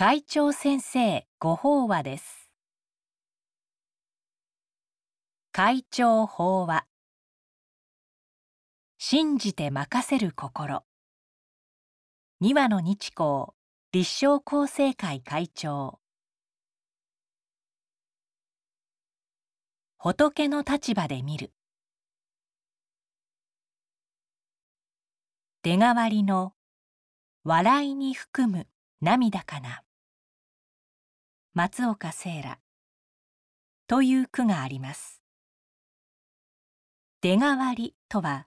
会長先生ご法話です。会長法話。信じて任せる心。二羽の日光立正厚生会会長。仏の立場で見る。出代わりの笑いに含む涙かな。松岡聖羅。という句があります。出代わりとは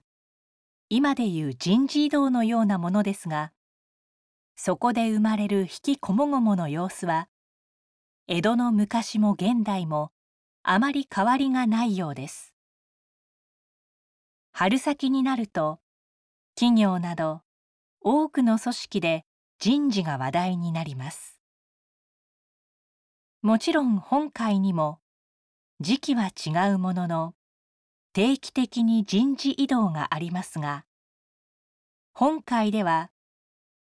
今でいう人事異動のようなものですがそこで生まれる引きこもごもの様子は江戸の昔も現代もあまり変わりがないようです。春先になると企業など多くの組織で人事が話題になります。もちろん本会にも時期は違うものの定期的に人事異動がありますが本会では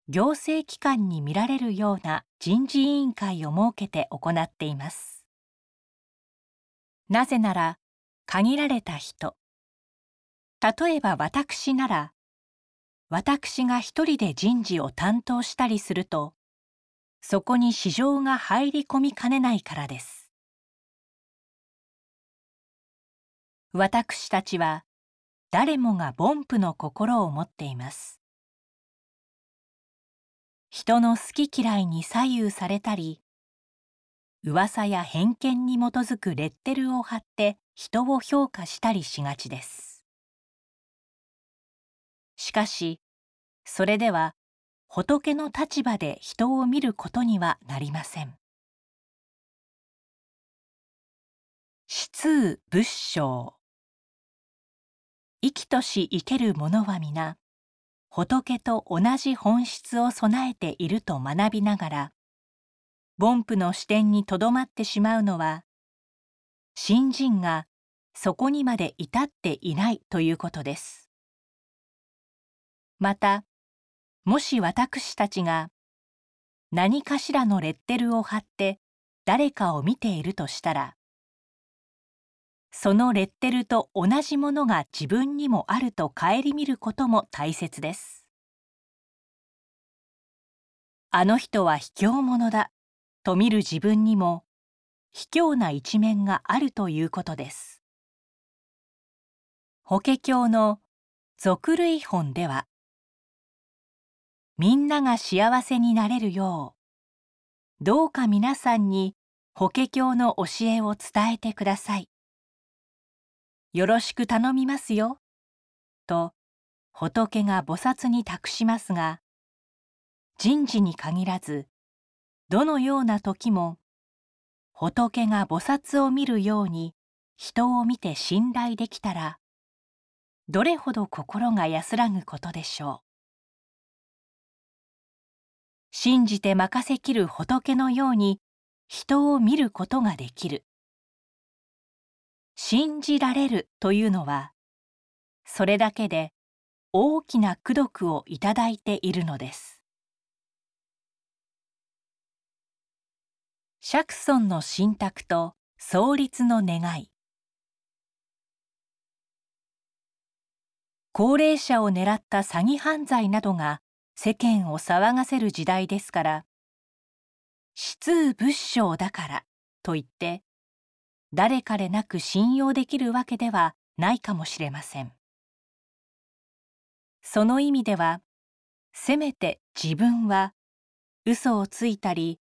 行政機関に見られるような人事委員会を設けて行っています。なぜなら限られた人。例えば私なら私が一人で人事を担当したりするとそこに市場が入り込みかねないからです。私たちは誰もが凡夫の心を持っています。人の好き嫌いに左右されたり噂や偏見に基づくレッテルを貼って人を評価したりしがちです。しかしそれでは仏の立場で人を見ることにはなりません。通仏性。生きとし生ける者は皆仏と同じ本質を備えていると学びながら凡夫の視点にとどまってしまうのは信心がそこにまで至っていないということです。またもし私たちが何かしらのレッテルを貼って誰かを見ているとしたらそのレッテルと同じものが自分にもあると顧みることも大切です。あの人は卑怯者だと見る自分にも卑怯な一面があるということです。法華経の俗類本ではみんなが幸せになれるようどうか皆さんに法華経の教えを伝えてください。よろしく頼みますよ。と仏が菩薩に託しますが人事に限らずどのような時も仏が菩薩を見るように人を見て信頼できたらどれほど心が安らぐことでしょう。信じて任せきる仏のように人を見ることができる。信じられるというのはそれだけで大きな功徳をいただいているのです。釈尊の信託と創立の願い。高齢者を狙った詐欺犯罪などが世間を騒がせる時代ですから死通仏性だからと言って誰彼なく信用できるわけではないかもしれません。その意味ではせめて自分は嘘をついたり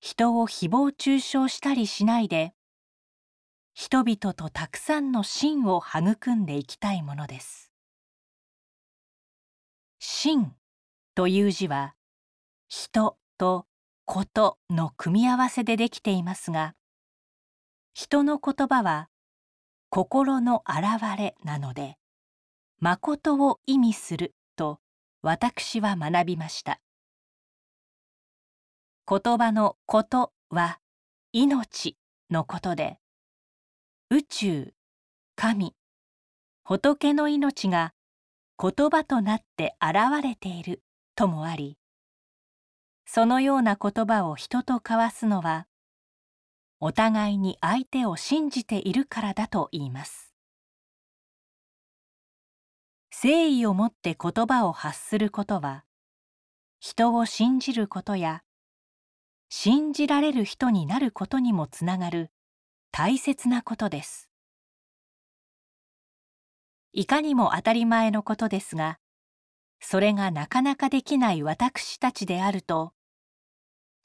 人を誹謗中傷したりしないで人々とたくさんの真を育んでいきたいものです。真という字は人とことの組み合わせでできていますが人の言葉は心の表れなので誠を意味すると私は学びました。言葉のことは命のことで宇宙神仏の命が言葉となって現れているともありそのような言葉を人と交わすのはお互いに相手を信じているからだと言います。誠意をもって言葉を発することは人を信じることや信じられる人になることにもつながる大切なことです。いかにも当たり前のことですがそれがなかなかできない私たちであると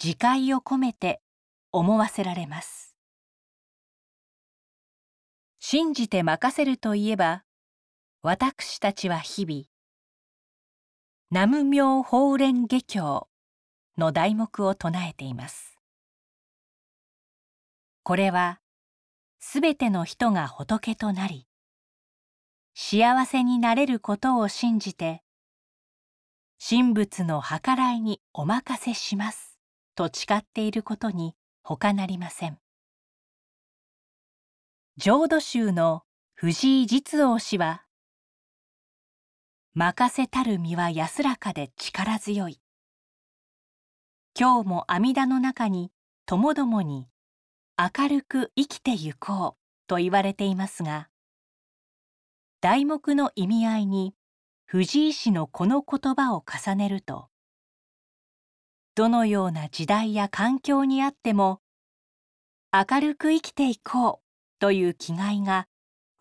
自戒を込めて思わせられます。信じて任せるといえば私たちは日々南無妙法蓮華経の題目を唱えています。これはすべての人が仏となり幸せになれることを信じて神仏の計らいにお任せします。と誓っていることに他なりません。浄土宗の藤井実王氏は任せたる身は安らかで力強い。今日も阿弥陀の中にともどもに明るく生きてゆこうと言われていますが題目の意味合いに藤井氏のこの言葉を重ねるとどのような時代や環境にあっても明るく生きていこうという気概が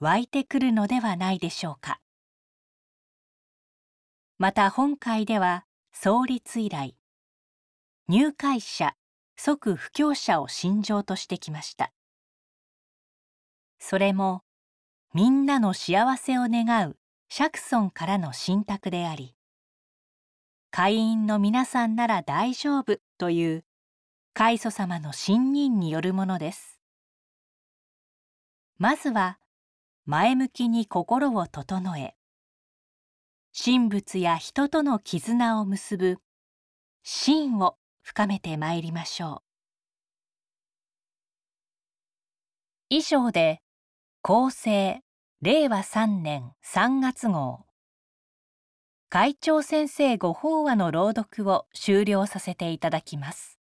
湧いてくるのではないでしょうか。また本会では創立以来入会者即布教者を信条としてきました。それもみんなの幸せを願う釈尊からの信託であり会員の皆さんなら大丈夫という開祖様の信任によるものです。まずは前向きに心を整え神仏や人との絆を結ぶ真を深めてまいりましょう。以上で厚生令和3年3月号。会長先生ご法話の朗読を終了させていただきます。